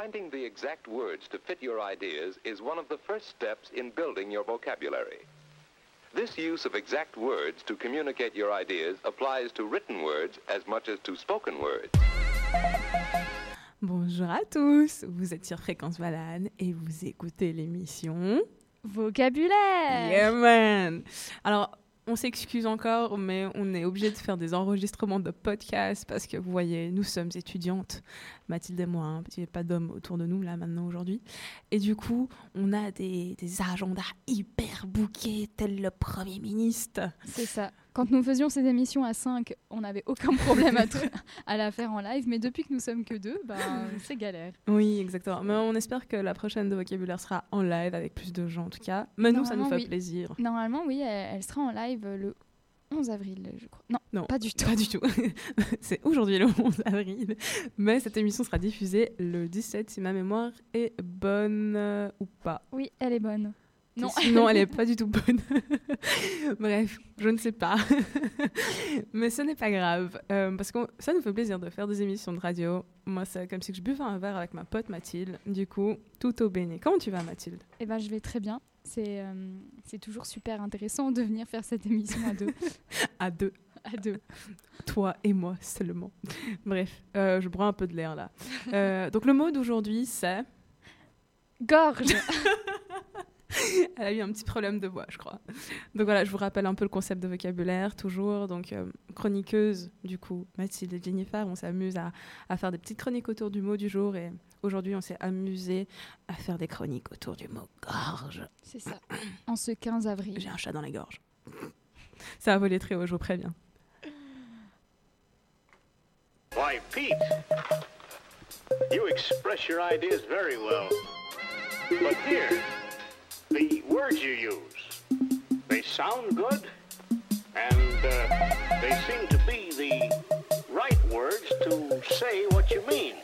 Finding the exact words to fit your ideas is one of the first steps in building your vocabulary. This use of exact words to communicate your ideas applies to written words as much as to spoken words. Bonjour à tous, vous êtes sur Fréquence Valade et vous écoutez l'émission Vocabulaire Yeah man Alors, on s'excuse encore, mais on est obligé de faire des enregistrements de podcasts parce que vous voyez, nous sommes étudiantes, Mathilde et moi, hein, parce qu'il n'y a pas d'hommes autour de nous là maintenant aujourd'hui. Et du coup, on a des, des agendas hyper bouqués, tel le Premier ministre. C'est ça. Quand nous faisions ces émissions à 5, on n'avait aucun problème à, la faire en live, mais depuis que nous sommes que deux, ben, c'est galère. Oui, exactement. Mais on espère que la prochaine de vocabulaire sera en live avec plus de gens en tout cas. Mais nous, ça nous fait oui. plaisir. Normalement, oui, elle, elle sera en live le 11 avril, je crois. Non, Non, pas du tout. Pas du tout. C'est aujourd'hui le 11 avril. Mais cette émission sera diffusée le 17 si ma mémoire est bonne euh, ou pas. Oui, elle est bonne. Non. Sinon, elle est pas du tout bonne. Bref, je ne sais pas. Mais ce n'est pas grave. euh, parce que ça nous fait plaisir de faire des émissions de radio. Moi, c'est comme si je buvais un verre avec ma pote Mathilde. Du coup, tout au béni. Comment tu vas, Mathilde? Eh ben, je vais très bien. C'est euh, c'est toujours super intéressant de venir faire cette émission à deux. À deux. à deux. Toi et moi seulement. Bref, euh, je bois un peu de l'air là. Donc, le mot d'aujourd'hui, c'est. Gorge Elle a eu un petit problème de voix, je crois. Donc voilà, je vous rappelle un peu le concept de vocabulaire, toujours. Donc, euh, chroniqueuse, du coup, Mathilde et Jennifer, on s'amuse à, à faire des petites chroniques autour du mot du jour. Et aujourd'hui, on s'est amusé à faire des chroniques autour du mot gorge. C'est ça. En ce 15 avril. J'ai un chat dans la gorge. Ça a volé très haut, je vous préviens. Why, Pete, you express your ideas very well. But here, the words you use, they sound good, and uh, they seem to be the right words to say what you mean.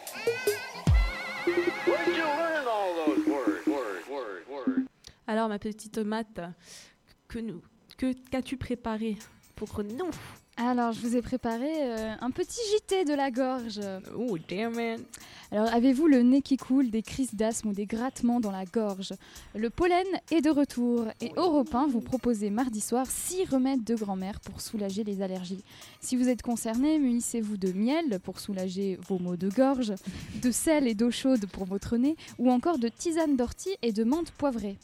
Where did you learn all those words, words, words, words? Alors, ma petite tomate, que nous, que qu'as-tu préparé pour nous? Alors, je vous ai préparé euh, un petit JT de la gorge. Oh, damn it. Alors, avez-vous le nez qui coule, des crises d'asthme ou des grattements dans la gorge? Le pollen est de retour et Europe 1 vous proposez mardi soir 6 remèdes de grand-mère pour soulager les allergies. Si vous êtes concerné, munissez-vous de miel pour soulager vos maux de gorge, de sel et d'eau chaude pour votre nez ou encore de tisane d'ortie et de menthe poivrée.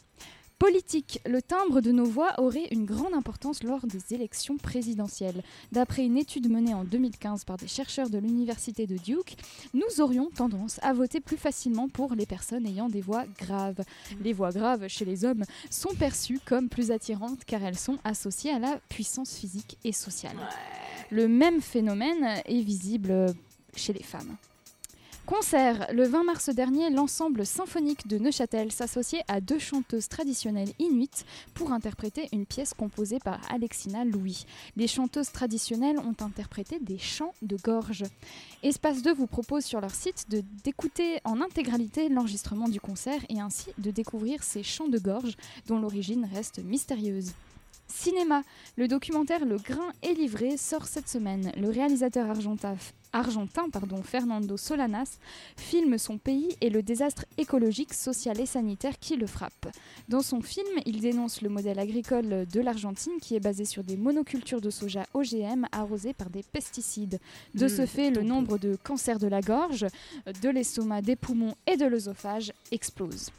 Politique. Le timbre de nos voix aurait une grande importance lors des élections présidentielles. D'après une étude menée en 2015 par des chercheurs de l'université de Duke, nous aurions tendance à voter plus facilement pour les personnes ayant des voix graves. Les voix graves chez les hommes sont perçues comme plus attirantes car elles sont associées à la puissance physique et sociale. Le même phénomène est visible chez les femmes. Concert. Le 20 mars dernier, l'ensemble symphonique de Neuchâtel s'associait à deux chanteuses traditionnelles inuites pour interpréter une pièce composée par Alexina Louis. Les chanteuses traditionnelles ont interprété des chants de gorge. Espace 2 vous propose sur leur site de d'écouter en intégralité l'enregistrement du concert et ainsi de découvrir ces chants de gorge dont l'origine reste mystérieuse. Cinéma. Le documentaire Le Grain est livré sort cette semaine. Le réalisateur argentin, argentin pardon, Fernando Solanas filme son pays et le désastre écologique, social et sanitaire qui le frappe. Dans son film, il dénonce le modèle agricole de l'Argentine qui est basé sur des monocultures de soja OGM arrosées par des pesticides. De Mmh, ce fait, le nombre de cancers de la gorge, de l'estomac, des poumons et de l'œsophage explose.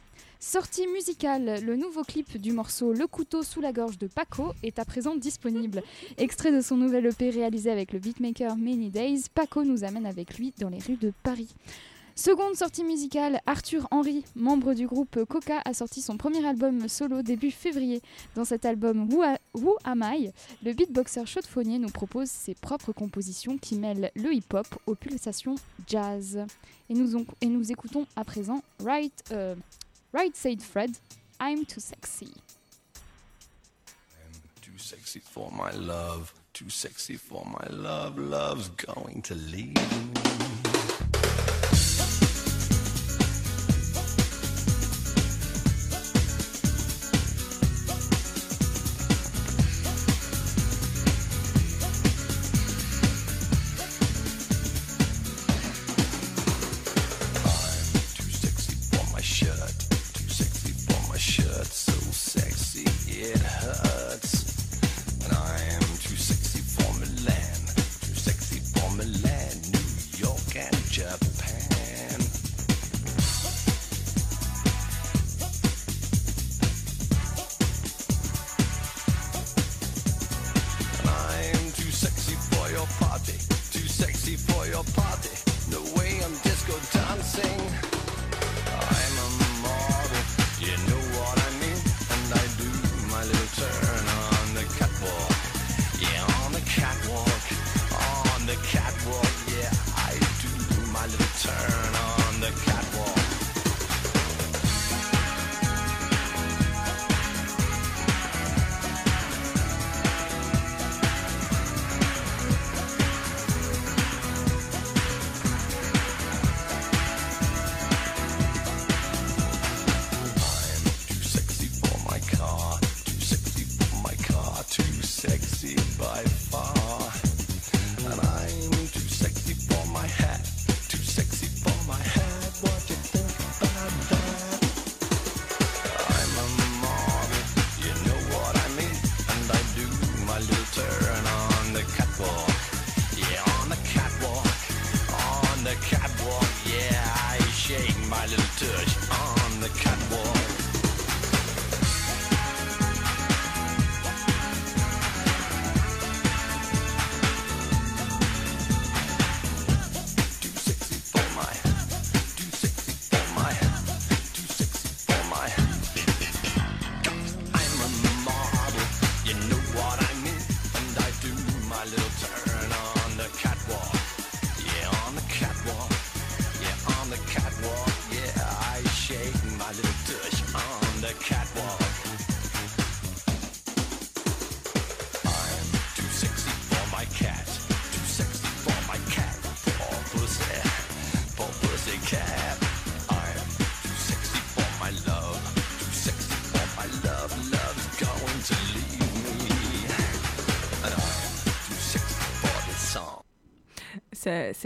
Sortie musicale, le nouveau clip du morceau Le couteau sous la gorge de Paco est à présent disponible. Extrait de son nouvel EP réalisé avec le beatmaker Many Days, Paco nous amène avec lui dans les rues de Paris. Seconde sortie musicale, Arthur Henry, membre du groupe Coca, a sorti son premier album solo début février. Dans cet album Who, A- Who Am I, le beatboxer chaudefonnier nous propose ses propres compositions qui mêlent le hip-hop aux pulsations jazz. Et nous, on- et nous écoutons à présent Right, euh, right Said Fred, I'm Too Sexy. Too sexy for my love, too sexy for my love, love's going to leave me. too sexy by far. And I'm too sexy for my hat.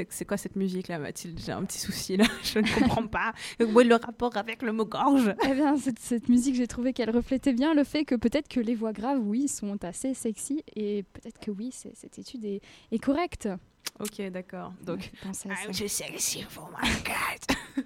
C'est quoi cette musique là, Mathilde? J'ai un petit souci là, je ne comprends pas. Où est le rapport avec le mot gorge? Eh bien, cette, musique, j'ai trouvé qu'elle reflétait bien le fait que peut-être que les voix graves, oui, sont assez sexy et peut-être que oui, cette étude est correcte. Ok, d'accord. Donc, Ouais, ça. je sexy for my cat.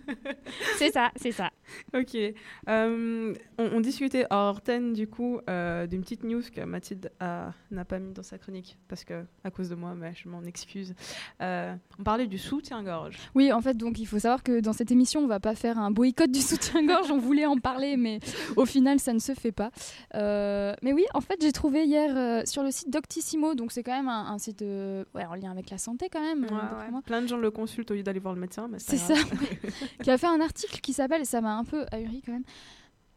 c'est ça, c'est ça. Ok. Euh, on, on discutait hors antenne, du coup, euh, d'une petite news que Mathilde n'a pas mis dans sa chronique, parce que, à cause de moi, mais je m'en excuse. Euh, on parlait du soutien-gorge. Oui, en fait, donc il faut savoir que dans cette émission, on va pas faire un boycott du soutien-gorge. on voulait en parler, mais au final, ça ne se fait pas. Mais oui, en fait, j'ai trouvé hier sur le site Doctissimo, donc c'est quand même un, un site ouais, en lien avec la santé quand même. euh, moi. Plein de gens le consultent au lieu d'aller voir le médecin, mais C'est ça, qui a fait un article qui s'appelle, ça m'a un peu ahuri quand même.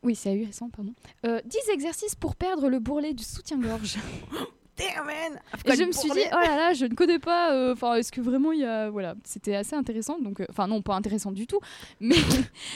Oui, c'est ahurissant, pardon. Euh, 10 exercices pour perdre le bourrelet du soutien-gorge. Damn, man Et je me suis dit, oh là là, je ne connais pas. euh, Enfin, est-ce que vraiment il y a. Voilà, c'était assez intéressant. Donc, euh, enfin, non, pas intéressant du tout, mais,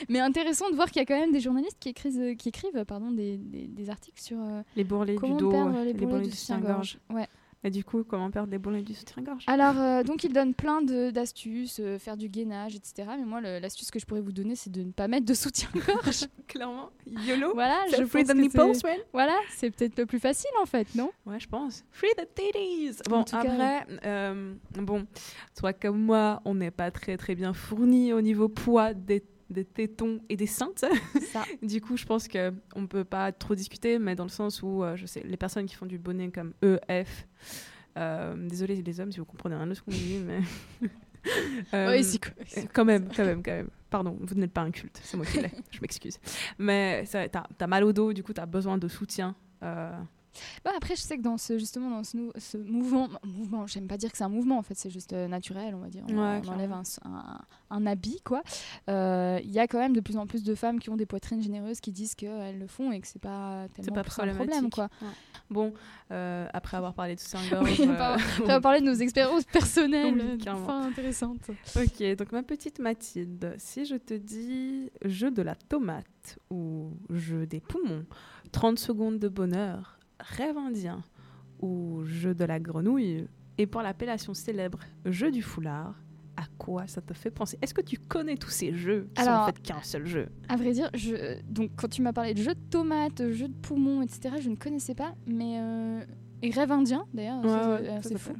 mais intéressant de voir qu'il y a quand même des journalistes qui écrivent, qui écrivent pardon, des, des- des articles sur euh, Les bourrelets du dos, perdre les les bourrelets du soutien-gorge. soutien-gorge. Ouais. Et du coup, comment perdre les bourrelets du soutien-gorge? Alors, euh, donc, il donne plein d'astuces, euh, faire du gainage, etc. Mais moi, l'astuce que je pourrais vous donner, c'est de ne pas mettre de soutien-gorge. Clairement, YOLO voilà, je free the nipples, man Voilà, c'est peut-être le plus facile en fait, non? Ouais, je pense. Free the titties Bon, En tout cas, après, euh, bon, toi comme moi, on n'est pas très très bien fourni au niveau poids des, des tétons et des seins. Du coup, je pense qu'on ne peut pas trop discuter, mais dans le sens où, euh, je sais, les personnes qui font du bonnet comme EF, euh, désolé les hommes si vous comprenez rien de ce qu'on dit, mais... Euh, Oui, c'est quoi quand même, quand même, quand même. Pardon, vous n'êtes pas un culte, c'est moi qui l'ai, je m'excuse. Mais t'as, t'as mal au dos, du coup, t'as besoin de soutien. Bah, après, je sais que dans ce, justement, dans ce, nou- ce mouvement, mouvement j'aime pas dire que c'est un mouvement, en fait, c'est juste euh, naturel, on va dire. On, Ouais, on enlève un, un- un habit, quoi. Euh, Il y a quand même de plus en plus de femmes qui ont des poitrines généreuses qui disent qu'elles le font et que c'est pas tellement pas un problème, quoi. Ouais. Bon, euh, après avoir parlé de soutien-gorge... Oui, euh, pas- On va parler de nos expériences personnelles, Oui, enfin intéressantes. Ok, donc ma petite Mathilde, si je te dis jeu de la tomate ou jeu des poumons, 30 secondes de bonheur, rêve indien ou jeu de la grenouille, et pour l'appellation célèbre jeu du foulard, à quoi ça te fait penser? Est-ce que tu connais tous ces jeux qui sont Alors- en fait qu'un seul jeu? À vrai dire, je, donc quand tu m'as parlé de jeux de tomates, jeux de poumons, etc., je ne connaissais pas, mais euh, et rêve indien d'ailleurs, Ouais, ça, ouais, c'est- euh, fou.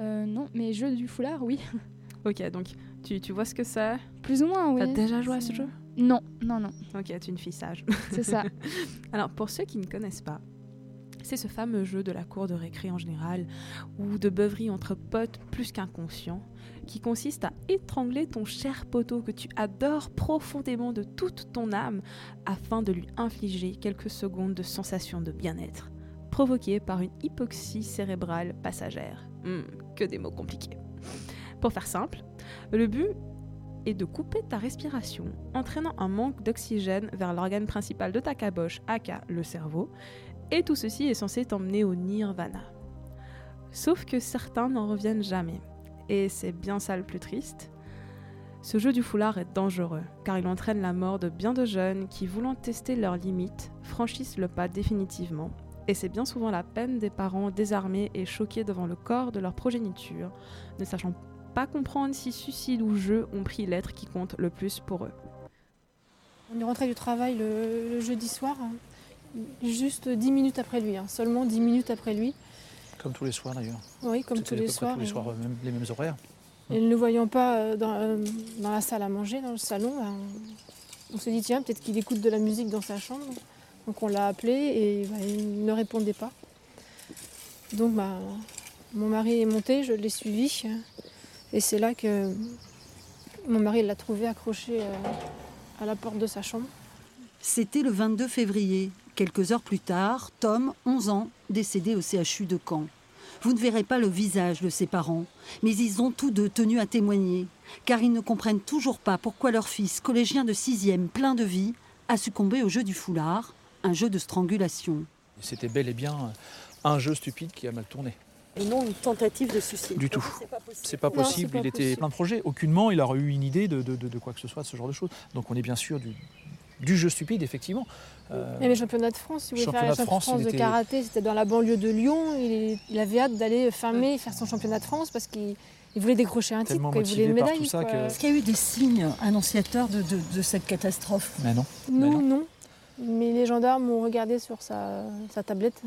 Euh, non, mais jeux du foulard, oui, Ok, donc tu, tu vois ce que c'est? Plus ou moins, oui. T'as déjà joué à ce jeu? Non, non, non, Ok, tu es une fille sage. c'est ça. Alors, pour ceux qui ne connaissent pas, c'est ce fameux jeu de la cour de récré en général, ou de beuverie entre potes plus qu'inconscients, qui consiste à étrangler ton cher poteau que tu adores profondément de toute ton âme, afin de lui infliger quelques secondes de sensation de bien-être, provoquée par une hypoxie cérébrale passagère. Hmm, que des mots compliqués. Pour faire simple, le but est de couper ta respiration, entraînant un manque d'oxygène vers l'organe principal de ta caboche, aka le cerveau, et tout ceci est censé t'emmener au nirvana. Sauf que certains n'en reviennent jamais, et c'est bien ça le plus triste. Ce jeu du foulard est dangereux, car il entraîne la mort de bien de jeunes qui, voulant tester leurs limites, franchissent le pas définitivement, et c'est bien souvent la peine des parents désarmés et choqués devant le corps de leur progéniture, ne sachant pas comprendre si suicide ou jeu ont pris l'être qui compte le plus pour eux. On est rentré du travail le, jeudi soir, juste 10 minutes après lui, hein, seulement 10 minutes après lui. Comme tous les soirs d'ailleurs. Oui, comme tous les soirs. tous les soirs, même- les mêmes horaires. Et ne le voyant pas euh, dans, euh, dans la salle à manger, dans le salon, bah, on, s'est dit tiens, peut-être qu'il écoute de la musique dans sa chambre. Donc on l'a appelé et bah, il ne répondait pas. Donc bah, mon mari est monté, je l'ai suivi. Et c'est là que mon mari l'a trouvé accroché euh, à la porte de sa chambre. C'était le 22 février. Quelques heures plus tard, Tom, 11 ans, décédé au CHU de Caen. Vous ne verrez pas le visage de ses parents, mais ils ont tous deux tenu à témoigner, car ils ne comprennent toujours pas pourquoi leur fils, collégien de 6e, plein de vie, a succombé au jeu du foulard, un jeu de strangulation. C'était bel et bien un jeu stupide qui a mal tourné. Et non une tentative de suicide. Du tout. C'est pas possible. C'est pas Non, possible, c'est pas il était possible. plein de projets. Aucunement, il aurait eu une idée de, de- de- de quoi que ce soit, de ce genre de choses. Donc on est bien sûr du, du jeu stupide, effectivement. Euh, Et les championnats de France, si vous voulez faire Championnat les de France, championnats de il France de était- karaté, c'était dans la banlieue de Lyon. Il, avait hâte d'aller fermer, faire son championnat de France parce qu'il il voulait décrocher un titre, il voulait une médaille. que- Est-ce qu'il y a eu des signes annonciateurs de, de- de cette catastrophe? Mais non. Nous, Mais non. Mais les gendarmes ont regardé sur sa, sa tablette.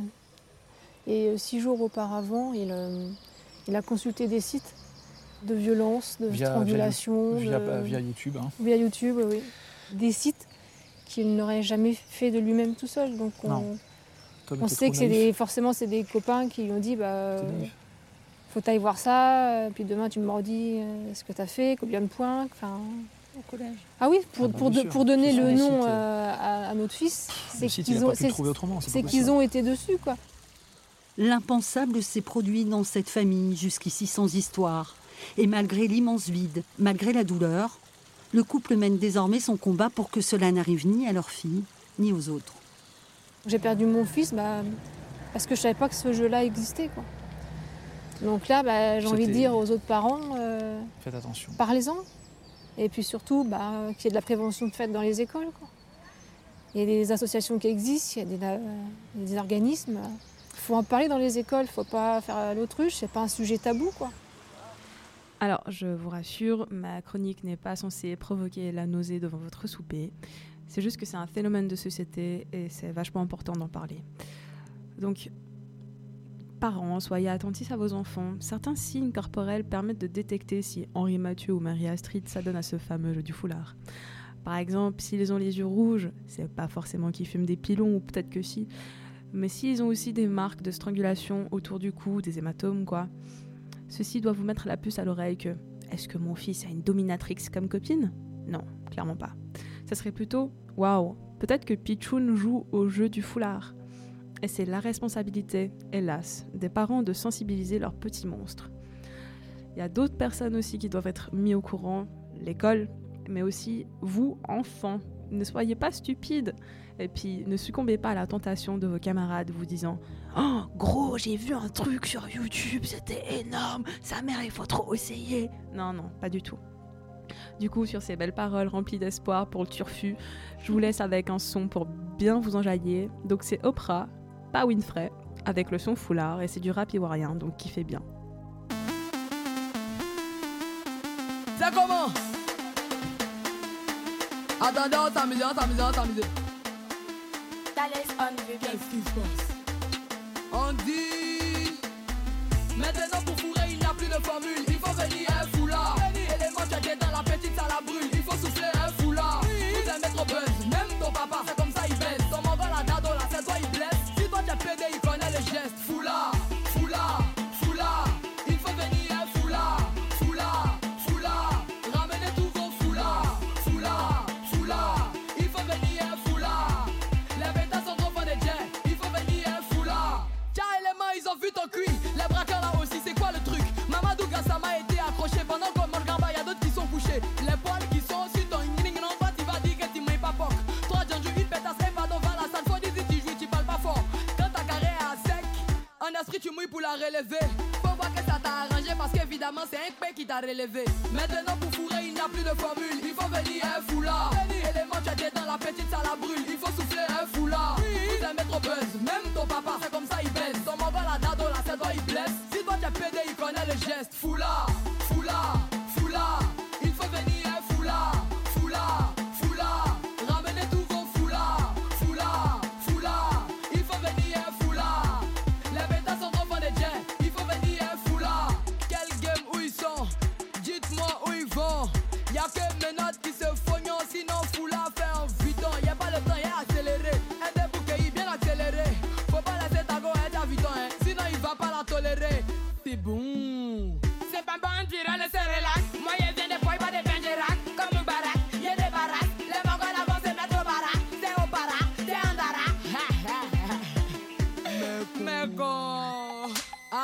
Et euh, six jours auparavant, il, euh, il a consulté des sites de violence, de Via- strangulation, Via, de- via YouTube. hein. via YouTube, oui. Des sites qu'il n'aurait jamais fait de lui-même tout seul. Donc on, on sait que c'est des, forcément c'est des copains qui lui ont dit bah, euh, faut t'aille voir ça, euh, puis demain tu me redis euh, ce que tu as fait, combien de points. enfin, au collège Ah oui, pour, Ah bah, pour, de- donner le nom sites, euh, à, à notre fils, c'est qu'ils ont, le c'est- qu'ils possible. ont été dessus. quoi. L'impensable s'est produit dans cette famille, jusqu'ici sans histoire. Et malgré l'immense vide, malgré la douleur, le couple mène désormais son combat pour que cela n'arrive ni à leur fille, ni aux autres. J'ai perdu mon fils bah, parce que je savais pas que ce jeu-là existait. Quoi. Donc là, bah, j'ai envie de dire aux autres parents, euh, Faites attention. parlez-en. Et puis surtout, bah, qu'il y ait de la prévention de fait dans les écoles. quoi. Il y a des associations qui existent, il y a des, euh, des organismes. Il faut en parler dans les écoles, il ne faut pas faire l'autruche, c'est pas un sujet tabou. quoi. Alors, je vous rassure, ma chronique n'est pas censée provoquer la nausée devant votre souper. C'est juste que c'est un phénomène de société et c'est vachement important d'en parler. Donc, parents, soyez attentifs à vos enfants. Certains signes corporels permettent de détecter si Henri Mathieu ou Marie Astrid s'adonnent à ce fameux jeu du foulard. Par exemple, s'ils ont les yeux rouges, c'est pas forcément qu'ils fument des pilons ou peut-être que si. Mais s'ils ont aussi des marques de strangulation autour du cou, des hématomes, quoi. Ceci doit vous mettre la puce à l'oreille que est-ce que mon fils a une dominatrix comme copine? Non, clairement pas. Ça serait plutôt waouh, peut-être que Pichoun joue au jeu du foulard. Et c'est la responsabilité, hélas, des parents de sensibiliser leurs petits monstres. Il y a d'autres personnes aussi qui doivent être mis au courant, l'école, mais aussi vous, enfants. Ne soyez pas stupides. Et puis, ne succombez pas à la tentation de vos camarades vous disant Oh, gros, j'ai vu un truc sur YouTube, c'était énorme, sa mère, il faut trop essayer. Non, non, pas du tout. Du coup, sur ces belles paroles remplies d'espoir pour le turfu, je vous laisse avec un son pour bien vous enjailler. Donc, c'est Oprah, pas Winfrey, avec le son foulard, et c'est du rap ivoirien, donc kiffez bien. C'est comment? Attendez, on s'amuse, on s'amuse, on s'amuse. Qu'est-ce qui se passe? On dit Maintenant pour fourrer il n'y a plus de formule. Il faut venir relever Faut voir que ça t'a arrangé parce qu'évidemment c'est un P qui t'a relevé. Maintenant pour fourrer il n'y a plus de formule. Il faut venir un foulard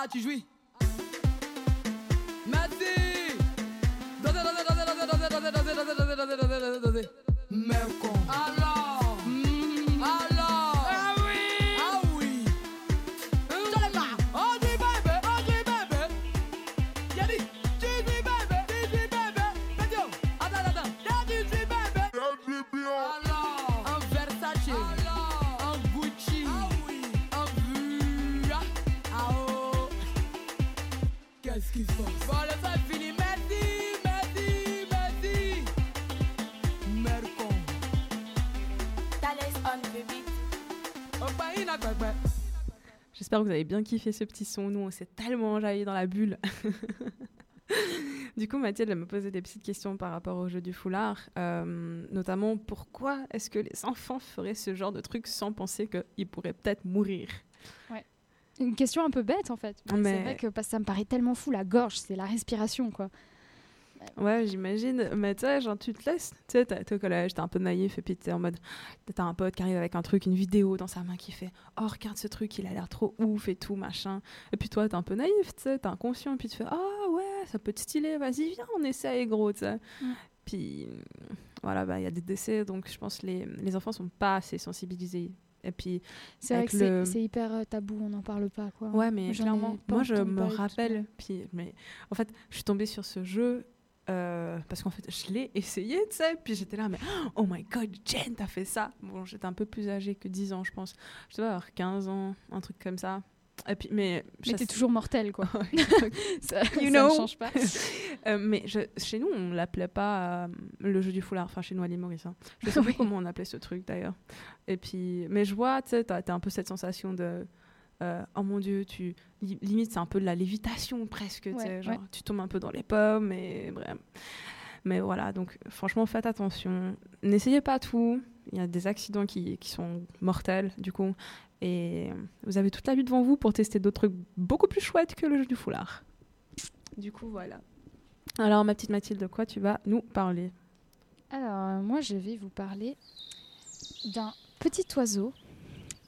Ah tu jouis? J'espère que vous avez bien kiffé ce petit son. Nous, on s'est tellement enjaillé dans la bulle. du coup, Mathilde elle me posait des petites questions par rapport au jeu du foulard. Euh, notamment, pourquoi est-ce que les enfants feraient ce genre de truc sans penser qu'ils pourraient peut-être mourir? Une question un peu bête en fait. Mais C'est vrai que parce que ça me paraît tellement fou, la gorge, c'est la respiration quoi. Ouais, j'imagine. Mais tu sais, genre, tu te laisses. Tu sais, t'es au collège, t'es un peu naïf, et puis t'es en mode. T'as un pote qui arrive avec un truc, une vidéo dans sa main qui fait Oh, regarde ce truc, il a l'air trop ouf et tout, machin. Et puis toi, t'es un peu naïf, tu sais, t'es inconscient, puis tu fais Ah ouais, ça peut être stylé, vas-y, viens, on essaye, gros, tu sais. Mm. Puis voilà, bah, il y a des décès, donc je pense que les, les enfants sont pas assez sensibilisés. Et puis, C'est vrai que c'est- le- c'est hyper euh, tabou, on n'en parle pas quoi. Ouais, mais clairement, moi je me rappelle, puis, mais en fait, je suis tombée sur ce jeu euh, parce qu'en fait, je l'ai essayé, tu sais, puis j'étais là, mais oh my god, Jen, t'as fait ça? Bon, j'étais un peu plus âgée que 10 ans, je pense. Je dois avoir 15 ans, un truc comme ça. Et puis, mais Mais t'es toujours mortel quoi. ça, ne know. change pas. Euh, mais je- chez nous, on l'appelait pas euh, le jeu du foulard, enfin chez nous à Maurice. hein. Je sais Oui. plus comment on appelait ce truc d'ailleurs. Et puis, mais je vois, tu sais, t'as t'as un peu cette sensation de euh, oh mon dieu, tu li- limite c'est un peu de la lévitation presque, tu sais, Ouais, genre ouais. tu tombes un peu dans les pommes et bref. Mais voilà, donc franchement, faites attention. N'essayez pas tout. Il y a des accidents qui, qui sont mortels, du coup. Et vous avez toute la vie devant vous pour tester d'autres trucs beaucoup plus chouettes que le jeu du foulard. Du coup, voilà. Alors, ma petite Mathilde, de quoi tu vas nous parler? Alors, euh, moi, je vais vous parler d'un petit oiseau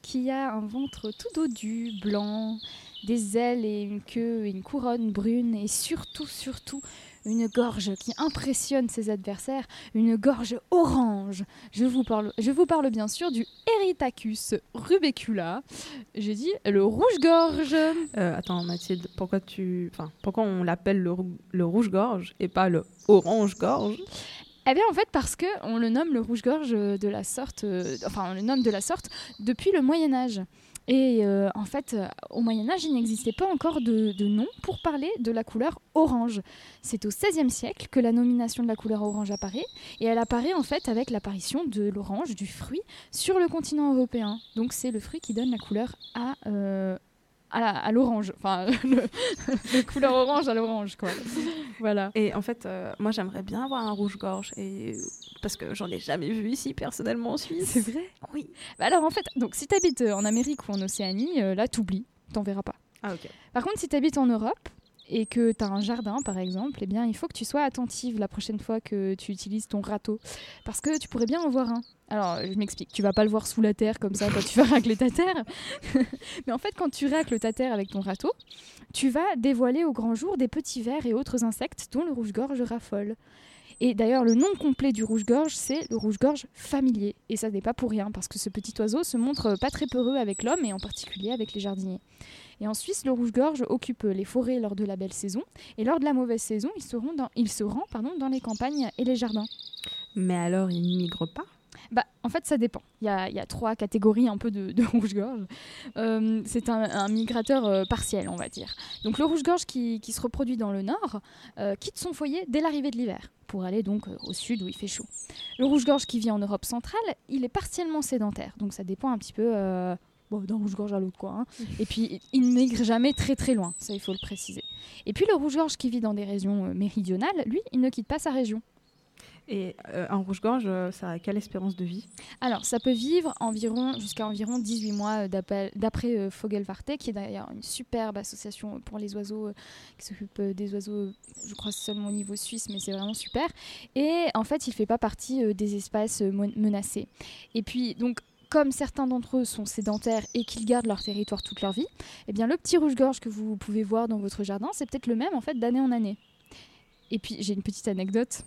qui a un ventre tout dodu, blanc, des ailes et une queue et une couronne brune et surtout, surtout, une gorge qui impressionne ses adversaires, une gorge orange. Je vous parle, je vous parle bien sûr du Erythacus rubecula. J'ai dit le rouge-gorge. Euh, Attends, Mathilde, pourquoi tu, pourquoi on l'appelle le rouge-gorge et pas le orange-gorge? Eh bien, en fait, parce que on le nomme le rouge-gorge euh, de la sorte, euh, enfin, on le nomme de la sorte depuis le Moyen Âge. Et euh, en fait, au Moyen Âge, il n'existait pas encore de, de nom pour parler de la couleur orange. C'est au XVIe siècle que la nomination de la couleur orange apparaît, et elle apparaît en fait avec l'apparition de l'orange, du fruit, sur le continent européen. Donc c'est le fruit qui donne la couleur à, à, l'orange, enfin, le, couleur orange à l'orange, quoi. Voilà. Et en fait, euh, moi, j'aimerais bien avoir un rouge-gorge et parce que j'en ai jamais vu ici personnellement en Suisse. C'est vrai? Oui. Bah alors en fait, donc si t'habites euh, en Amérique ou en Océanie, euh, là t'oublies, t'en verras pas. Ah ok. Par contre, si t'habites en Europe et que t'as un jardin par exemple, eh bien il faut que tu sois attentive la prochaine fois que tu utilises ton râteau, parce que tu pourrais bien en voir un. Alors je m'explique, tu vas pas le voir sous la terre comme ça quand tu vas racler ta terre, mais en fait quand tu racles ta terre avec ton râteau, tu vas dévoiler au grand jour des petits vers et autres insectes dont le rouge-gorge raffole. Et d'ailleurs, le nom complet du rouge-gorge, c'est le rouge-gorge familier. Et ça n'est pas pour rien, parce que ce petit oiseau se montre pas très peureux avec l'homme, et en particulier avec les jardiniers. Et en Suisse, le rouge-gorge occupe les forêts lors de la belle saison, et lors de la mauvaise saison, il se rend dans, il se rend, pardon, dans les campagnes et les jardins. Mais alors, il migre pas? Bah, en fait, ça dépend. Il y a, il y a trois catégories un peu de, de rouge-gorge. Euh, c'est un, un migrateur euh, partiel, on va dire. Donc le rouge-gorge qui, qui se reproduit dans le nord euh, quitte son foyer dès l'arrivée de l'hiver pour aller donc au sud où il fait chaud. Le rouge-gorge qui vit en Europe centrale, il est partiellement sédentaire. Donc ça dépend un petit peu bon, d'un rouge-gorge à l'autre. quoi. hein. Et puis il ne migre jamais très très loin, ça il faut le préciser. Et puis le rouge-gorge qui vit dans des régions euh, méridionales, lui, il ne quitte pas sa région. Et euh, un rouge-gorge, euh, ça a quelle espérance de vie? Alors, ça peut vivre environ jusqu'à environ 18 mois d'après euh, Vogelwarte, qui est d'ailleurs une superbe association pour les oiseaux euh, qui s'occupe des oiseaux, je crois seulement au niveau suisse, mais c'est vraiment super. Et en fait, il fait pas partie des espèces mon- menacées. Et puis, donc, comme certains d'entre eux sont sédentaires et qu'ils gardent leur territoire toute leur vie, eh bien, le petit rouge-gorge que vous pouvez voir dans votre jardin, c'est peut-être le même en fait d'année en année. Et puis j'ai une petite anecdote.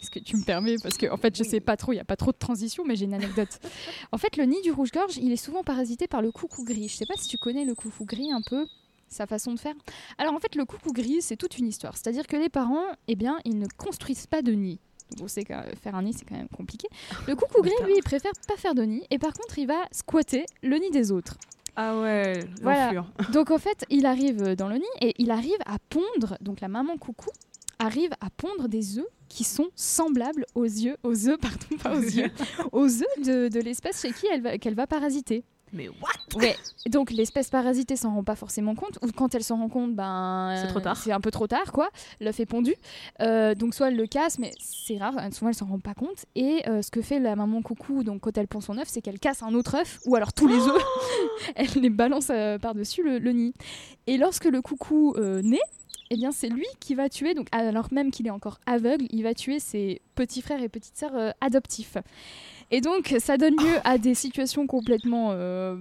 Est-ce que tu me permets? Parce que en fait, je sais pas trop, il y a pas trop de transition, mais j'ai une anecdote. en fait, le nid du rouge-gorge, il est souvent parasité par le coucou gris. Je sais pas si tu connais le coucou gris un peu sa façon de faire. Alors en fait, le coucou gris, c'est toute une histoire. C'est-à-dire que les parents, eh bien, ils ne construisent pas de nid. On sait que faire un nid, c'est quand même compliqué. Le coucou gris, lui, il préfère pas faire de nid. Et par contre, il va squatter le nid des autres. Ah ouais, Voilà. Donc en fait, il arrive dans le nid et il arrive à pondre, donc la maman coucou arrive à pondre des œufs qui sont semblables aux yeux, aux œufs, pardon, pas aux yeux, aux œufs de, de l'espèce chez qui elle va, qu'elle va parasiter. Mais what? Ouais. Donc l'espèce parasitée s'en rend pas forcément compte, ou quand elle s'en rend compte, ben C'est trop tard. C'est un peu trop tard, quoi. L'œuf est pondu, Euh, donc soit elle le casse, mais c'est rare. Souvent elle s'en rend pas compte. Et euh, ce que fait la maman coucou, donc quand elle pond son œuf, c'est qu'elle casse un autre œuf, ou alors tous les œufs, elle les balance euh, par dessus le, le nid. Et lorsque le coucou naît, eh bien c'est lui qui va tuer, donc alors même qu'il est encore aveugle, il va tuer ses petits frères et petites sœurs euh, adoptifs. Et donc ça donne lieu à des situations complètement, euh,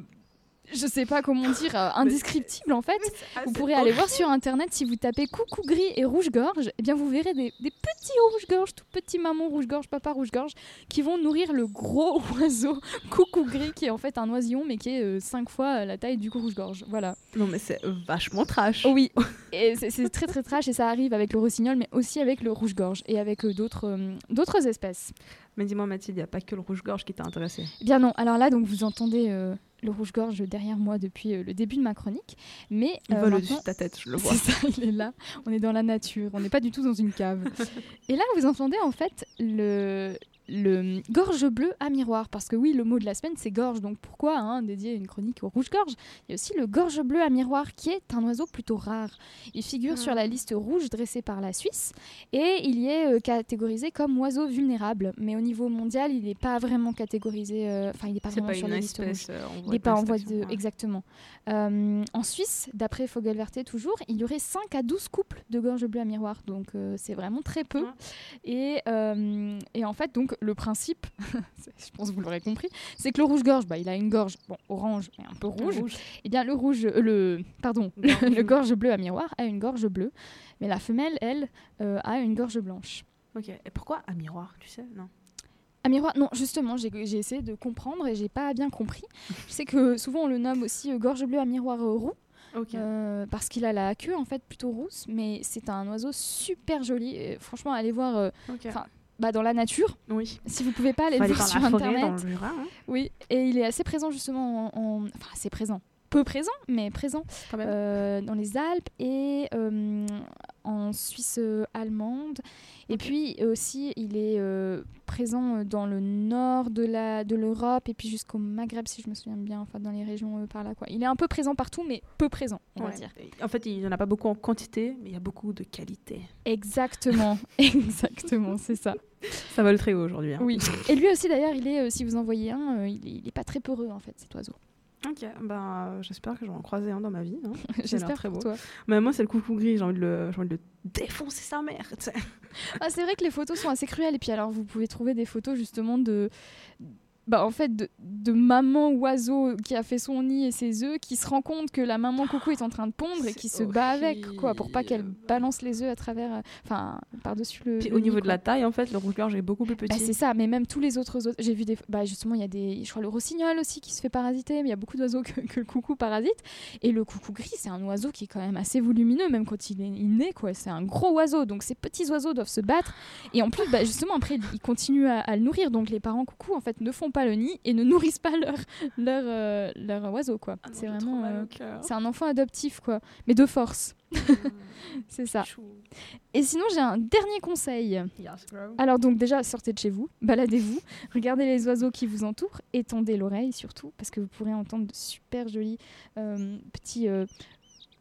je sais pas comment dire, euh, indescriptibles en fait. Vous pourrez aller voir sur internet si vous tapez coucou gris et rouge-gorge, eh bien vous verrez des, des petits rouge-gorge, tout petits mamans rouge-gorge, papa rouge-gorge, qui vont nourrir le gros oiseau coucou gris qui est en fait un oisillon mais qui est 5 fois la taille du rouge-gorge. Voilà. Non mais c'est vachement trash. Oui, et c'est très très trash et ça arrive avec le rossignol mais aussi avec le rouge-gorge et avec euh, d'autres euh, d'autres espèces. Mais dis-moi Mathilde, il n'y a pas que le rouge-gorge qui t'a intéressé. Eh Bien non, alors là donc vous entendez euh, le rouge-gorge derrière moi depuis euh, le début de ma chronique, mais Il vole au-dessus de ta tête, je le vois. C'est ça, il est là. On est dans la nature. On n'est pas du tout dans une cave. Et là, vous entendez en fait le, le gorge bleu à miroir. Parce que oui, le mot de la semaine, c'est gorge. Donc pourquoi hein, dédier une chronique au rouge-gorge? Il y a aussi le gorge bleu à miroir, qui est un oiseau plutôt rare. Il figure sur la liste rouge dressée par la Suisse. Et il y est euh, catégorisé comme oiseau vulnérable. Mais au niveau mondial, il n'est pas vraiment catégorisé. euh, Enfin, il n'est pas C'est vraiment pas sur la liste rouge. euh, il n'est pas en voie de... Exactement. En Suisse, d'après Fogelverté toujours, il y aurait 5 à 12 couples de gorge bleue à miroir. Donc c'est vraiment très peu. Et, euh, et en fait, donc le principe, je pense que vous l'aurez compris, c'est que le rouge-gorge, bah, il a une gorge bon, orange et un peu rouge. rouge. Et bien le rouge, euh, le pardon, le, le gorge bleu à miroir a une gorge bleue, mais la femelle, elle, euh, a une gorge blanche. Ok. Et pourquoi à miroir, tu sais? Non. À miroir, non, justement, j'ai essayé de comprendre et j'ai pas bien compris. Je sais que souvent on le nomme aussi euh, gorge bleue à miroir roux. Euh, parce qu'il a la queue en fait plutôt rousse, mais c'est un oiseau super joli. Et franchement, allez voir euh, Ok. Bah, dans la nature. Oui. Si vous pouvez pas aller le voir sur la forêt, internet. dans le Jura, hein. Oui, et il est assez présent justement en, en- enfin assez présent, peu présent, mais présent euh, dans les Alpes et euh, en Suisse euh, allemande. Et puis aussi, il est présent dans le nord de la de l'Europe et puis jusqu'au Maghreb, si je me souviens bien, enfin dans les régions par là quoi. Il est un peu présent partout, mais peu présent, on va dire. En fait, il n'y en a pas beaucoup en quantité, mais il y a beaucoup de qualité. Exactement, exactement, c'est ça. Ça vole très haut aujourd'hui. hein. Oui. Et lui aussi d'ailleurs, il est, si vous en voyez un, il, est, il est pas très peureux en fait, cet oiseau. Ok, euh, j'espère que j'en croiser un dans ma vie. hein. J'espère très pour beau. toi. Mais moi, c'est le coucou gris, j'ai envie, de le... envie de le défoncer sa mère. Ah, c'est vrai que les photos sont assez cruelles. Et puis alors, vous pouvez trouver des photos justement de, bah en fait, de, de maman oiseau qui a fait son nid et ses œufs, qui se rend compte que la maman coucou est en train de pondre et qui se bat avec, quoi, pour pas qu'elle balance les œufs à travers, euh, enfin, par dessus le. Puis le au nid, niveau de la taille, en fait, le rouge-gorge est beaucoup plus petit. Bah, c'est ça, mais même tous les autres autres- J'ai vu des. Bah, justement, il y a des. Je crois le rossignol aussi qui se fait parasiter, mais il y a beaucoup d'oiseaux que, que le coucou parasite. Et le coucou gris, c'est un oiseau qui est quand même assez volumineux, même quand il est naît, quoi. C'est un gros oiseau. Donc ces petits oiseaux doivent se battre. Et en plus, bah, justement, après, ils continuent à, à le nourrir. Donc les parents coucou, en fait, ne font pas le nid et ne nourrissent pas leur, leur, euh, leur oiseau, quoi. c'est vraiment. euh, c'est un enfant adoptif, quoi. Mais de force. c'est ça. Et sinon, j'ai un dernier conseil. Alors donc déjà, sortez de chez vous, baladez-vous, regardez les oiseaux qui vous entourent, étendez l'oreille surtout, parce que vous pourrez entendre de super jolis euh, petits euh,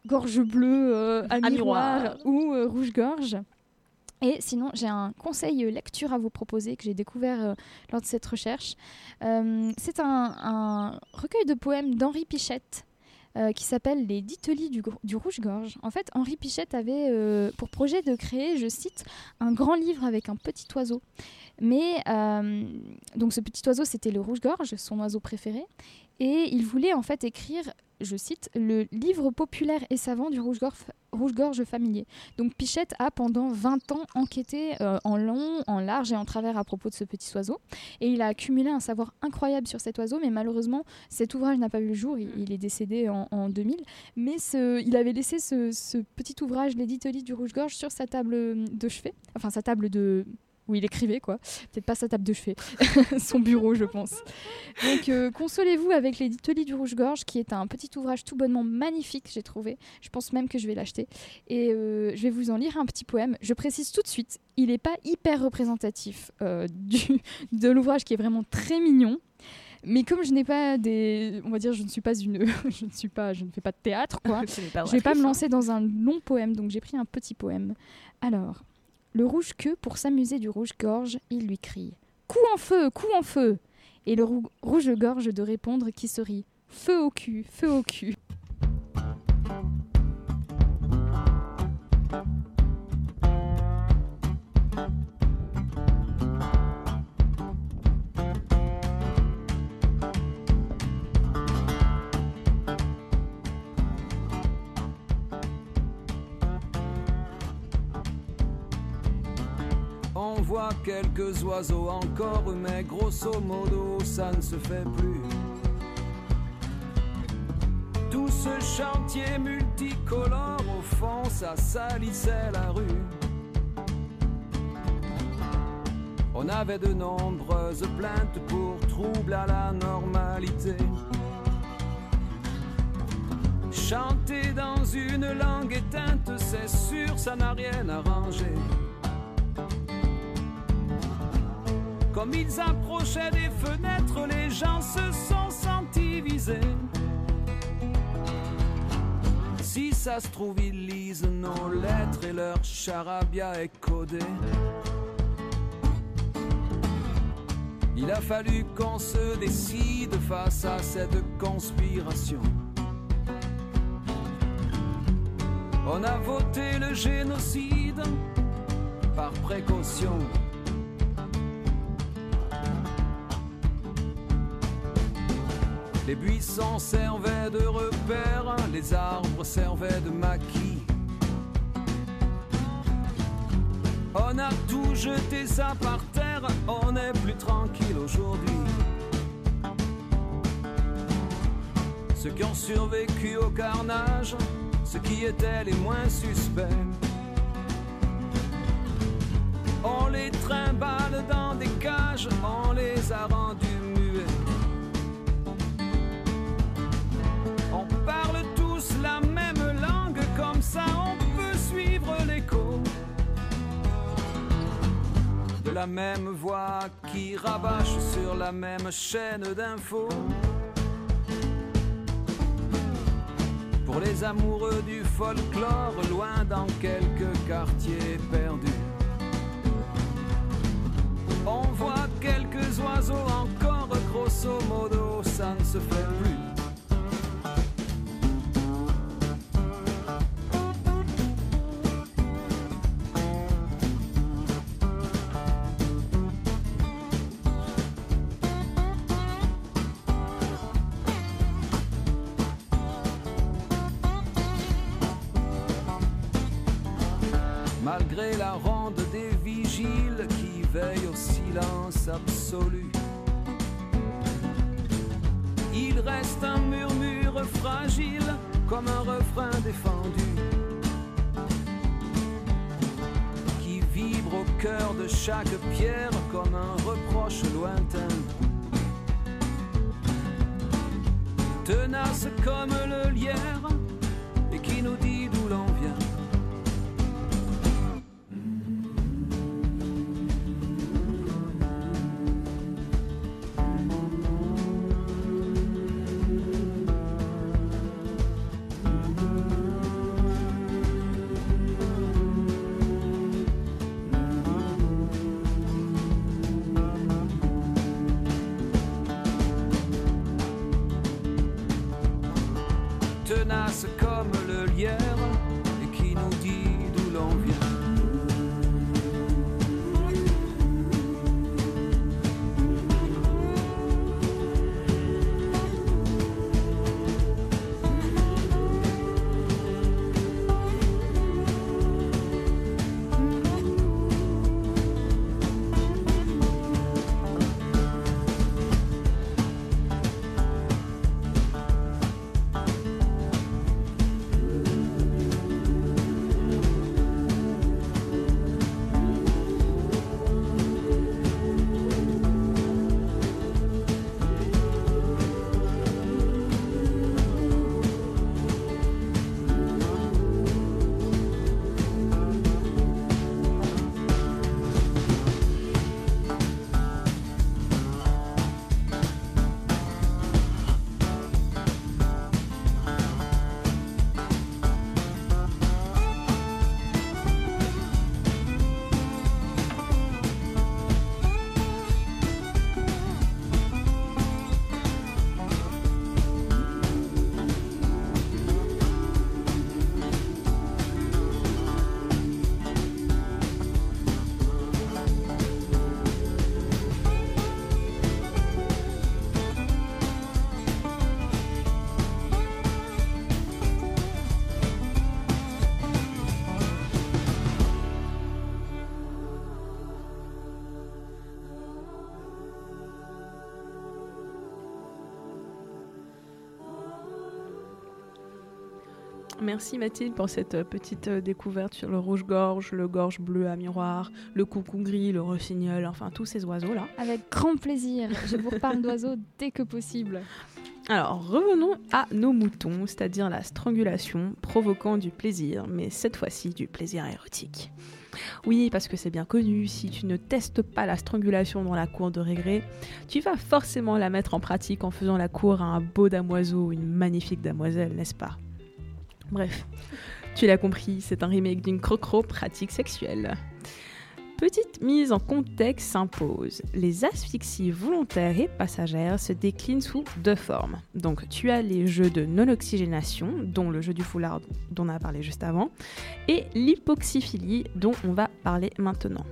gorges bleues euh, à, À miroir, miroir. ou euh, rouge-gorge. Et sinon, j'ai un conseil lecture à vous proposer que j'ai découvert euh, lors de cette recherche. Euh, C'est un, recueil de poèmes d'Henri Pichette euh, qui s'appelle Les Ditelis du, Rouge-Gorge. En fait, Henri Pichette avait pour projet de créer, je cite, un grand livre avec un petit oiseau. Mais donc ce petit oiseau, c'était le rouge-gorge, son oiseau préféré. Et il voulait en fait écrire, je cite, le livre populaire et savant du rouge-gorge familier. Donc Pichette a pendant 20 ans enquêté euh, en long, en large et en travers à propos de ce petit oiseau. Et il a accumulé un savoir incroyable sur cet oiseau, mais malheureusement, cet ouvrage n'a pas vu le jour. Il, il est décédé en, en 2000. Mais il avait laissé ce, petit ouvrage, Les Ditelis du rouge-gorge, sur sa table de chevet, enfin sa table de où il écrivait, quoi. Peut-être pas sa table de chevet, son bureau, je pense. Donc, euh, consolez-vous avec les Litoli du Rouge-Gorge, qui est un petit ouvrage tout bonnement magnifique, j'ai trouvé. Je pense même que je vais l'acheter. Et euh, je vais vous en lire un petit poème. Je précise tout de suite, il n'est pas hyper représentatif euh, du, de l'ouvrage qui est vraiment très mignon. Mais comme je n'ai pas des, on va dire, je ne suis pas une, je ne suis pas, je ne fais pas de théâtre, quoi. Je vais pas me lancer dans un long poème, donc j'ai pris un petit poème. Alors, le rouge-queue, pour s'amuser du rouge-gorge, il lui crie Coup en feu, coup en feu Et le rou- rouge-gorge de répondre qui se rit Feu au cul, feu au cul. Quelques oiseaux encore, mais grosso modo, ça ne se fait plus. Tout ce chantier multicolore, au fond, ça salissait la rue. On avait de nombreuses plaintes pour troubles à la normalité. Chanter dans une langue éteinte, c'est sûr, ça n'a rien arrangé. Comme ils approchaient des fenêtres, les gens se sont sentis visés. Si ça se trouve, ils lisent nos lettres et leur charabia est codé. Il a fallu qu'on se décide face à cette conspiration. On a voté le génocide par précaution. Les buissons servaient de repères, les arbres servaient de maquis. On a tout jeté ça par terre, on est plus tranquille aujourd'hui. Ceux qui ont survécu au carnage, ceux qui étaient les moins suspects. On les trimballe dans des cages, on les a rendus la même voix qui rabâche sur la même chaîne d'infos. Pour les amoureux du folklore, loin dans quelques quartiers perdus. On voit quelques oiseaux encore, grosso modo, ça ne se fait plus. Malgré la ronde des vigiles qui veillent au silence absolu, il reste un murmure fragile comme un refrain défendu qui vibre au cœur de chaque pierre comme un reproche lointain. Tenace comme le lierre et qui nous dit d'où l'on Merci Mathilde pour cette euh, petite euh, découverte sur le rouge-gorge, le gorge bleu à miroir, le coucou gris, le rossignol, enfin tous ces oiseaux-là. Avec grand plaisir. Je vous reparle d'oiseaux dès que possible. Alors revenons à nos moutons, c'est-à-dire la strangulation provoquant du plaisir, mais cette fois-ci du plaisir érotique. Oui, parce que c'est bien connu, si tu ne testes pas la strangulation dans la cour de régré, tu vas forcément la mettre en pratique en faisant la cour à un beau damoiseau ou une magnifique damoiselle, n'est-ce pas? Bref, tu l'as compris, c'est un remake d'une crocro pratique sexuelle. Petite mise en contexte s'impose. Les asphyxies volontaires et passagères se déclinent sous deux formes. Donc tu as les jeux de non-oxygénation, dont le jeu du foulard dont on a parlé juste avant, et l'hypoxyphilie dont on va parler maintenant.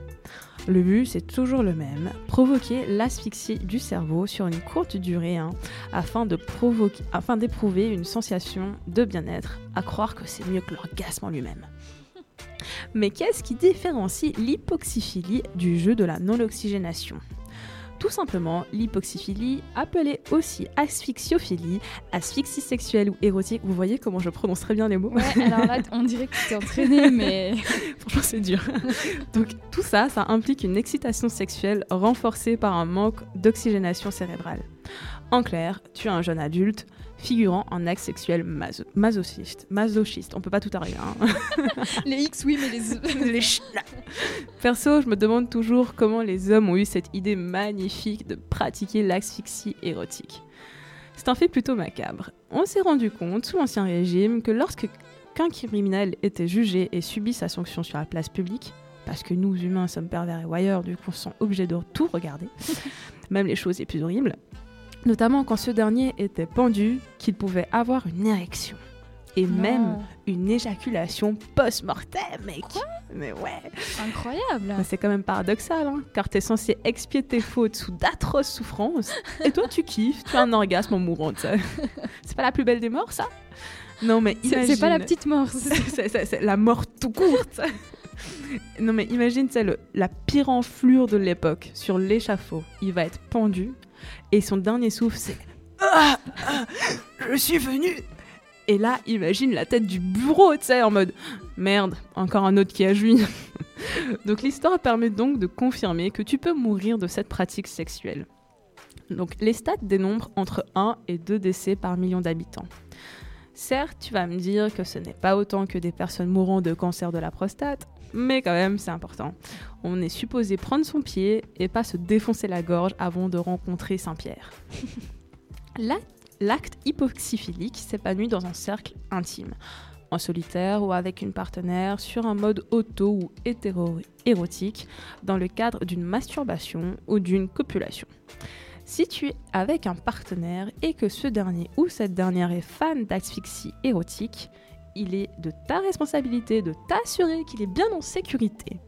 Le but, c'est toujours le même, provoquer l'asphyxie du cerveau sur une courte durée hein, afin d'éprouver une sensation de bien-être, à croire que c'est mieux que l'orgasme en lui-même. Mais qu'est-ce qui différencie l'hypoxyphilie du jeu de la non-oxygénation? Tout simplement l'hypoxyphilie, appelée aussi asphyxiophilie, asphyxie sexuelle ou érotique. Vous voyez comment je prononce très bien les mots Ouais, alors là, on dirait que tu t'es entraîné, mais. Franchement, c'est dur. Donc, tout ça, ça implique une excitation sexuelle renforcée par un manque d'oxygénation cérébrale. En clair, tu es un jeune adulte figurant un acte sexuel maso- masochiste. Masochiste, on peut pas tout arriver. hein. les X, oui, mais les. Les Perso, je me demande toujours comment les hommes ont eu cette idée magnifique de pratiquer l'asphyxie érotique. C'est un fait plutôt macabre. On s'est rendu compte, sous l'Ancien Régime, que lorsque qu'un criminel était jugé et subit sa sanction sur la place publique, parce que nous humains sommes pervers et voyeurs, du coup on se sent obligé de tout regarder, même les choses les plus horribles, notamment quand ce dernier était pendu, qu'il pouvait avoir une érection. Et Non. même une éjaculation post-mortem, mec. Mais ouais. Incroyable. C'est quand même paradoxal, hein, car t'es censé expier tes fautes sous d'atroces souffrances, et toi tu kiffes, tu as un orgasme en mourant. C'est pas la plus belle des morts, ça? Non, mais imagine. c'est pas la petite mort, C'est la mort tout courte. non, mais imagine, c'est le la pire enflure de l'époque sur l'échafaud. Il va être pendu, et son dernier souffle, c'est ah, ah, je suis venu. Et là, imagine la tête du bureau, tu sais, en mode merde, encore un autre qui a joui. donc l'histoire permet donc de confirmer que tu peux mourir de cette pratique sexuelle. Donc les stats dénombrent entre 1 et 2 décès par million d'habitants. Certes, tu vas me dire que ce n'est pas autant que des personnes mourant de cancer de la prostate, mais quand même, c'est important. On est supposé prendre son pied et pas se défoncer la gorge avant de rencontrer Saint-Pierre. La- L'acte hypoxyphilique s'épanouit dans un cercle intime, en solitaire ou avec une partenaire, sur un mode auto ou hétéro-érotique, dans le cadre d'une masturbation ou d'une copulation. Si tu es avec un partenaire et que ce dernier ou cette dernière est fan d'asphyxie érotique, il est de ta responsabilité de t'assurer qu'il est bien en sécurité.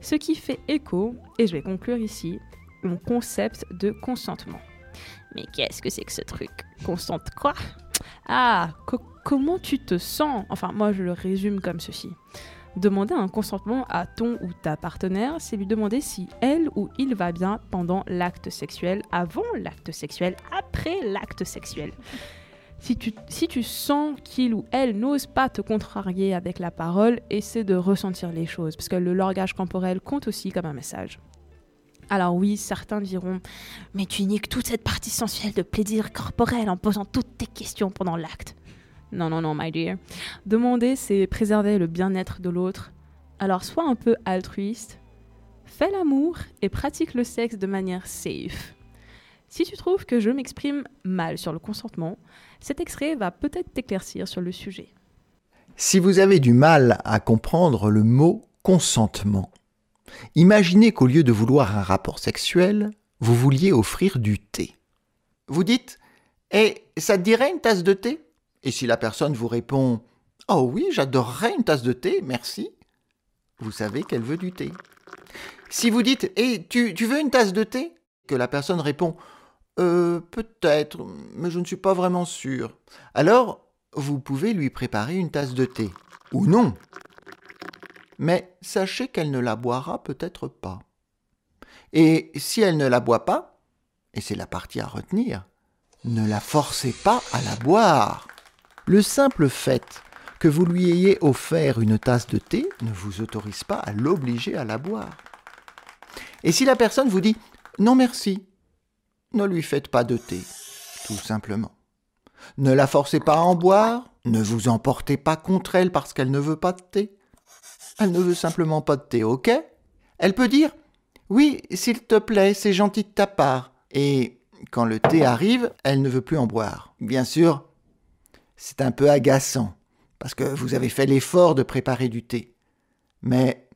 Ce qui fait écho, et je vais conclure ici, mon concept de consentement. Mais qu'est-ce que c'est que ce truc? Consente quoi? Ah, co- comment tu te sens? Enfin, moi je le résume comme ceci. Demander un consentement à ton ou ta partenaire, c'est lui demander si elle ou il va bien pendant l'acte sexuel, avant l'acte sexuel, après l'acte sexuel. Si tu, si tu sens qu'il ou elle n'ose pas te contrarier avec la parole, essaie de ressentir les choses, parce que le langage corporel compte aussi comme un message. Alors oui, certains diront, mais tu niques toute cette partie sensuelle de plaisir corporel en posant toutes tes questions pendant l'acte. Non, non, non, my dear. Demander, c'est préserver le bien-être de l'autre. Alors sois un peu altruiste, fais l'amour et pratique le sexe de manière safe. Si tu trouves que je m'exprime mal sur le consentement, cet extrait va peut-être t'éclaircir sur le sujet. Si vous avez du mal à comprendre le mot consentement, imaginez qu'au lieu de vouloir un rapport sexuel, vous vouliez offrir du thé. Vous dites Et ça te dirait une tasse de thé? Et si la personne vous répond Oh oui, j'adorerais une tasse de thé, merci, vous savez qu'elle veut du thé. Si vous dites Et tu, tu veux une tasse de thé? Que la personne répond Euh, peut-être, mais je ne suis pas vraiment sûr. Alors, vous pouvez lui préparer une tasse de thé. Ou non. Mais sachez qu'elle ne la boira peut-être pas. Et si elle ne la boit pas, et c'est la partie à retenir, ne la forcez pas à la boire. Le simple fait que Que vous lui ayez offert une tasse de thé ne vous autorise pas à l'obliger à la boire. Et si la personne vous dit non merci, ne lui faites pas de thé, tout simplement. Ne la forcez pas à en boire, ne vous emportez pas contre elle parce qu'elle ne veut pas de thé. Elle ne veut simplement pas de thé, ok? Elle peut dire Oui, s'il te plaît, c'est gentil de ta part. Et quand le thé arrive, elle ne veut plus en boire. Bien sûr, c'est un peu agaçant, parce que vous avez fait l'effort de préparer du thé. Mais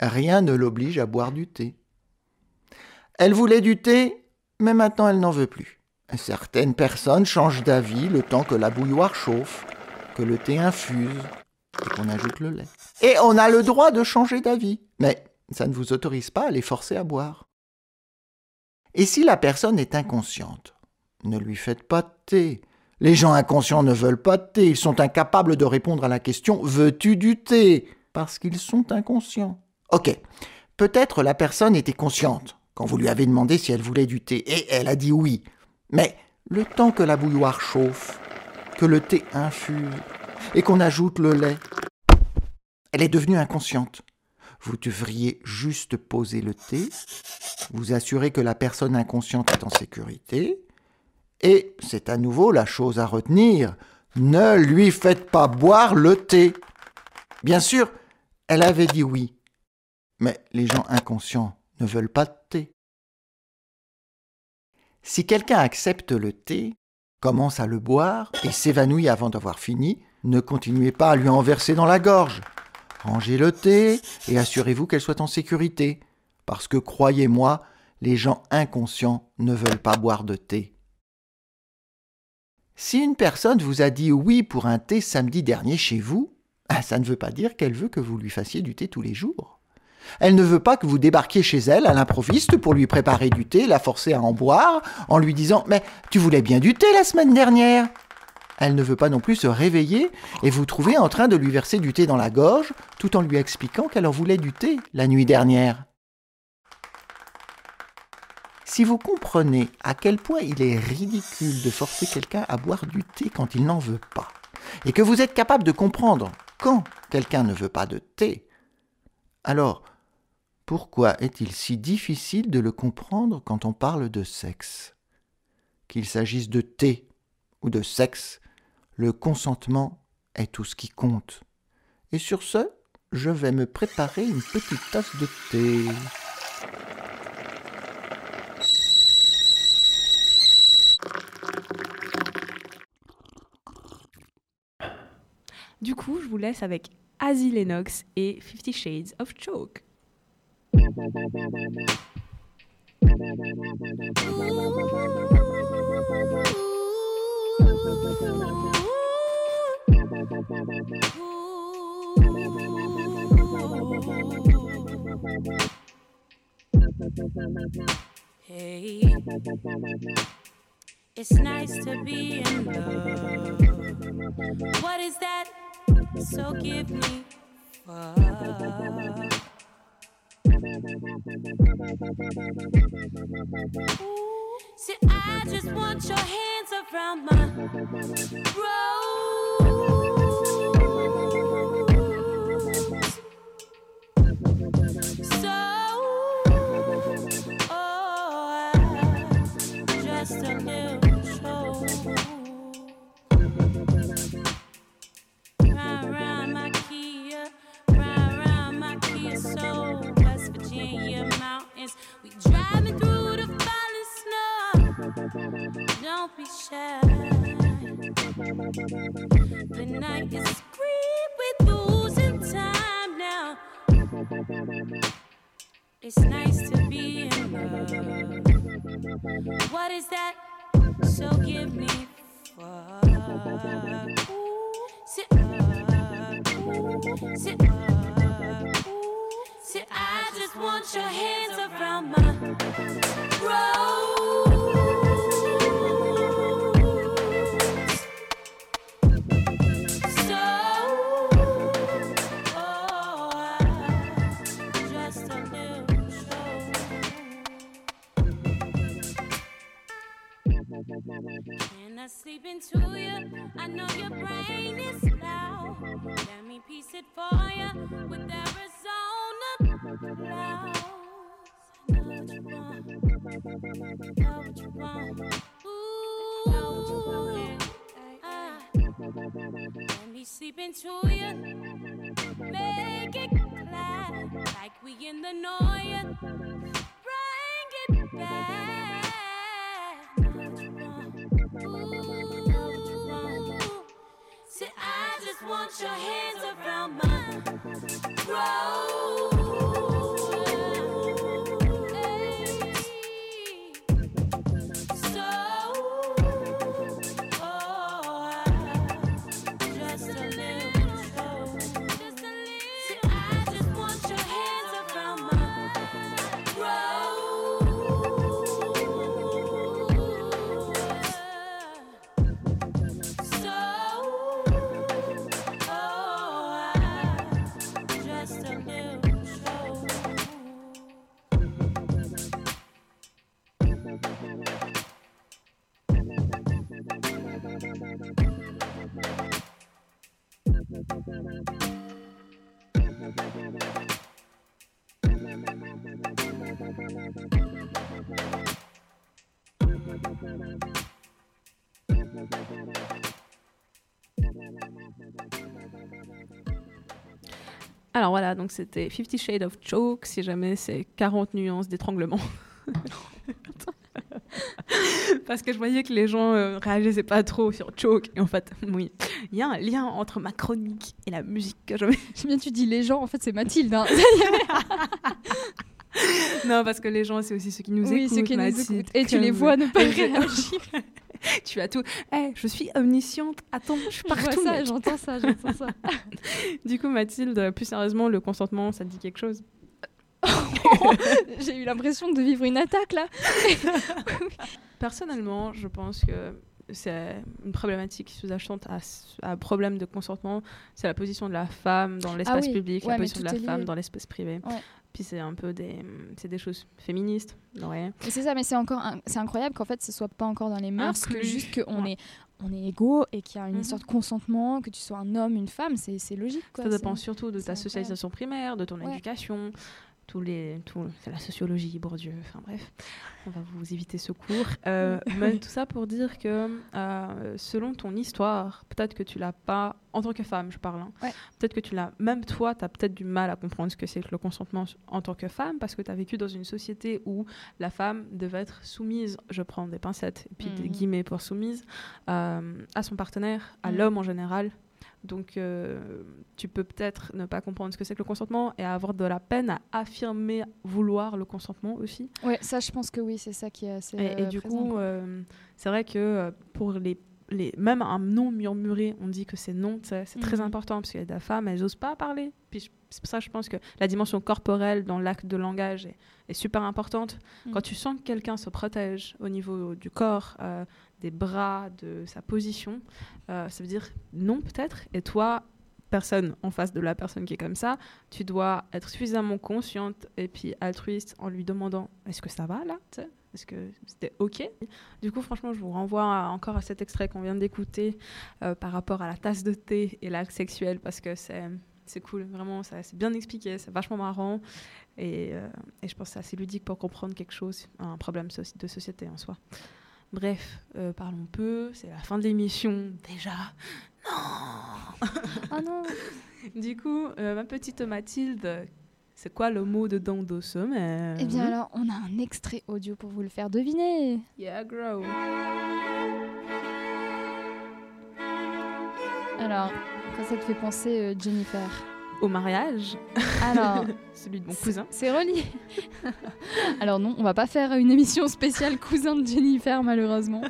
rien ne l'oblige à boire du thé. Elle voulait du thé, mais maintenant elle n'en veut plus. Certaines personnes changent d'avis le temps que la bouilloire chauffe, que le thé infuse et qu'on ajoute le lait. Et on a le droit de changer d'avis, mais ça ne vous autorise pas à les forcer à boire. Et si la personne est inconsciente, ne lui faites pas de thé. Les gens inconscients ne veulent pas de thé, ils sont incapables de répondre à la question Veux-tu du thé? Parce qu'ils sont inconscients. Ok, peut-être la personne était consciente quand vous lui avez demandé si elle voulait du thé, et elle a dit oui. Mais le temps que la bouilloire chauffe, que le thé infuse, et qu'on ajoute le lait, elle est devenue inconsciente. Vous devriez juste poser le thé, vous assurer que la personne inconsciente est en sécurité, et c'est à nouveau la chose à retenir, ne lui faites pas boire le thé. Bien sûr, elle avait dit oui, mais les gens inconscients ne veulent pas de. Si quelqu'un accepte le thé, commence à le boire et s'évanouit avant d'avoir fini, ne continuez pas à lui en verser dans la gorge. Rangez le thé et assurez-vous qu'elle soit en sécurité, parce que croyez-moi, les gens inconscients ne veulent pas boire de thé. Si une personne vous a dit oui pour un thé samedi dernier chez vous, ah, ça ne veut pas dire qu'elle veut que vous lui fassiez du thé tous les jours. Elle ne veut pas que vous débarquiez chez elle à l'improviste pour lui préparer du thé, la forcer à en boire, en lui disant Mais tu voulais bien du thé la semaine dernière Elle ne veut pas non plus se réveiller et vous trouver en train de lui verser du thé dans la gorge, tout en lui expliquant qu'elle en voulait du thé la nuit dernière. Si vous comprenez à quel point il est ridicule de forcer quelqu'un à boire du thé quand il n'en veut pas, et que vous êtes capable de comprendre quand quelqu'un ne veut pas de thé, alors pourquoi est-il si difficile de le comprendre quand on parle de sexe? Qu'il s'agisse de thé ou de sexe, le consentement est tout ce qui compte. Et sur ce, je vais me préparer une petite tasse de thé. Du coup, je vous laisse avec Asie Lennox et Fifty Shades of Choke. Hey, it's nice to be in love. What is that? So give me fuck. See, I just want your hands around my rose. The night is scream, we losing time now. It's nice to be in love. What is that? So give me fuck. Sit up, sit up. Sit, I just want your hands around my rose. And to you. I know your brain is loud. Let me piece it for you with Arizona clouds. What you want. What you want. Ooh. Let me sleep into you. Make it clap like we in the noise. Bring it back. Want your hands around my throat. Alors voilà, donc c'était Fifty Shades of Choke, si jamais c'est 40 nuances d'étranglement. Parce que je voyais que les gens euh, réagissaient pas trop sur Choke. Et en fait, oui, il y a un lien entre ma chronique et la musique que je mets. Bien tu dis les gens, en fait c'est Mathilde. hein. non, parce que les gens, c'est aussi ceux qui nous Oui, écoutent. ceux qui nous écoutent. Et tu les vois ne pas réagir. tu as tout. Eh, je suis omnisciente. Attends, je suis Je partout. ça, j'entends ça, j'entends ça. du coup, Mathilde, plus sérieusement, le consentement, ça te dit quelque chose? J'ai eu l'impression de vivre une attaque là. Personnellement, je pense que c'est une problématique sous-jacente à, un problème de consentement. C'est la position de la femme dans l'espace oui. public, Ouais, la position de la femme lié. dans l'espace privé. Ouais. Puis c'est un peu des, c'est des choses féministes, ouais. C'est ça, mais c'est encore, c'est incroyable qu'en fait, ce soit pas encore dans les mœurs, que juste qu'on est, on est égaux et qu'il y a une Mhm. histoire de consentement, que tu sois un homme, une femme, c'est, logique. Quoi. Ça dépend surtout de ta socialisation primaire, de ton Ouais. éducation, tous les, tout, c'est la sociologie, Bourdieu, enfin bref, on va vous éviter ce cours. Euh, mais tout ça pour dire que euh, selon ton histoire, peut-être que tu l'as pas, en tant que femme, je parle, hein, Ouais. peut-être que tu l'as, même toi, tu as peut-être du mal à comprendre ce que c'est que le consentement en tant que femme, parce que tu as vécu dans une société où la femme devait être soumise, je prends des pincettes et puis des Mhm. guillemets pour soumise, euh, à son partenaire, à Mhm. l'homme en général. Donc, euh, tu peux peut-être ne pas comprendre ce que c'est que le consentement et avoir de la peine à affirmer vouloir le consentement aussi. Ouais, ça, je pense que oui, c'est ça qui est assez. Et, et euh, du présent, coup, euh, c'est vrai que pour les, les, même un non murmuré, on dit que c'est non, c'est très Mhm. important parce qu'il y a des femmes, elles n'osent pas parler. Puis c'est pour ça que je pense que la dimension corporelle dans l'acte de langage est, est super importante. Mhm. Quand tu sens que quelqu'un se protège au niveau du corps, euh, des bras, de sa position, euh, ça veut dire non peut-être. Et toi, personne en face de la personne qui est comme ça, tu dois être suffisamment consciente et puis altruiste en lui demandant est-ce que ça va là Est-ce que c'était OK? Du coup, franchement, je vous renvoie encore à cet extrait qu'on vient d'écouter euh, par rapport à la tasse de thé et l'acte sexuel parce que c'est. C'est cool, vraiment, ça- c'est bien expliqué, c'est vachement marrant et, euh, et je pense que c'est assez ludique pour comprendre quelque chose, un problème de société en soi. Bref, euh, parlons peu, c'est la fin de l'émission déjà. Non Ah non Du coup, euh, ma petite Mathilde, c'est quoi le mot de dans de sommaire Eh bien alors, on a un extrait audio pour vous le faire deviner. Yeah, grow. Alors, quand ça te fait penser, euh, Jennifer? Au mariage Alors, Celui de mon cousin. C'est relié. Alors non, on va pas faire une émission spéciale cousin de Jennifer malheureusement.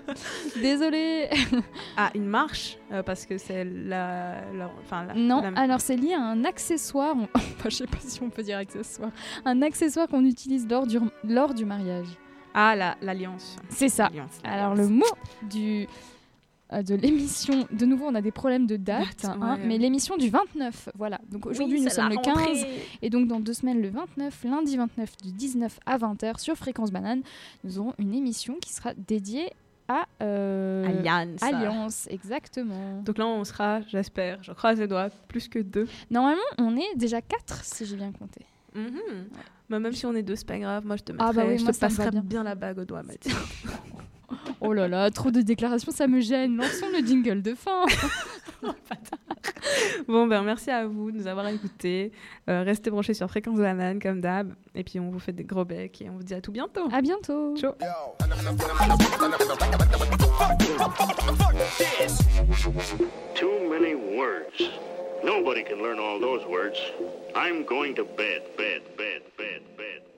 Désolée. Ah, une marche euh, Parce que c'est la, la- enfin, la- Non, la- alors c'est lié à un accessoire, on- enfin, je sais pas si on peut dire accessoire, un accessoire qu'on utilise lors du, lors du mariage. Ah, la- l'alliance. C'est ça. Alors le mot du de l'émission, de nouveau on a des problèmes de date, hein, ouais. mais l'émission du 29, voilà. Donc aujourd'hui nous sommes le 15 rentrée. et donc dans deux semaines le 29, lundi 29 du 19 à 20h sur Fréquence Banane, nous aurons une émission qui sera dédiée à euh, Alliance. Alliance, exactement. Donc là, on sera, j'espère, je croise les doigts, plus que deux. Normalement, on est déjà 4 si j'ai bien compté. Bah, même si on est deux, c'est pas grave. Moi, je te Ah mettrai, bah oui, je moi, te passerai bien. bien. la bague au doigt, Mathilde. Oh là là, trop de déclarations, ça me gêne. Lançons le jingle de fin. bon, ben merci à vous de nous avoir écoutés. Euh, restez branchés sur Fréquence Banane, comme d'hab. Et puis, on vous fait des gros becs et on vous dit à tout bientôt. À bientôt. Ciao. Too many words. Nobody can learn all those words. I'm going to bed, bed, bed, bed, bed.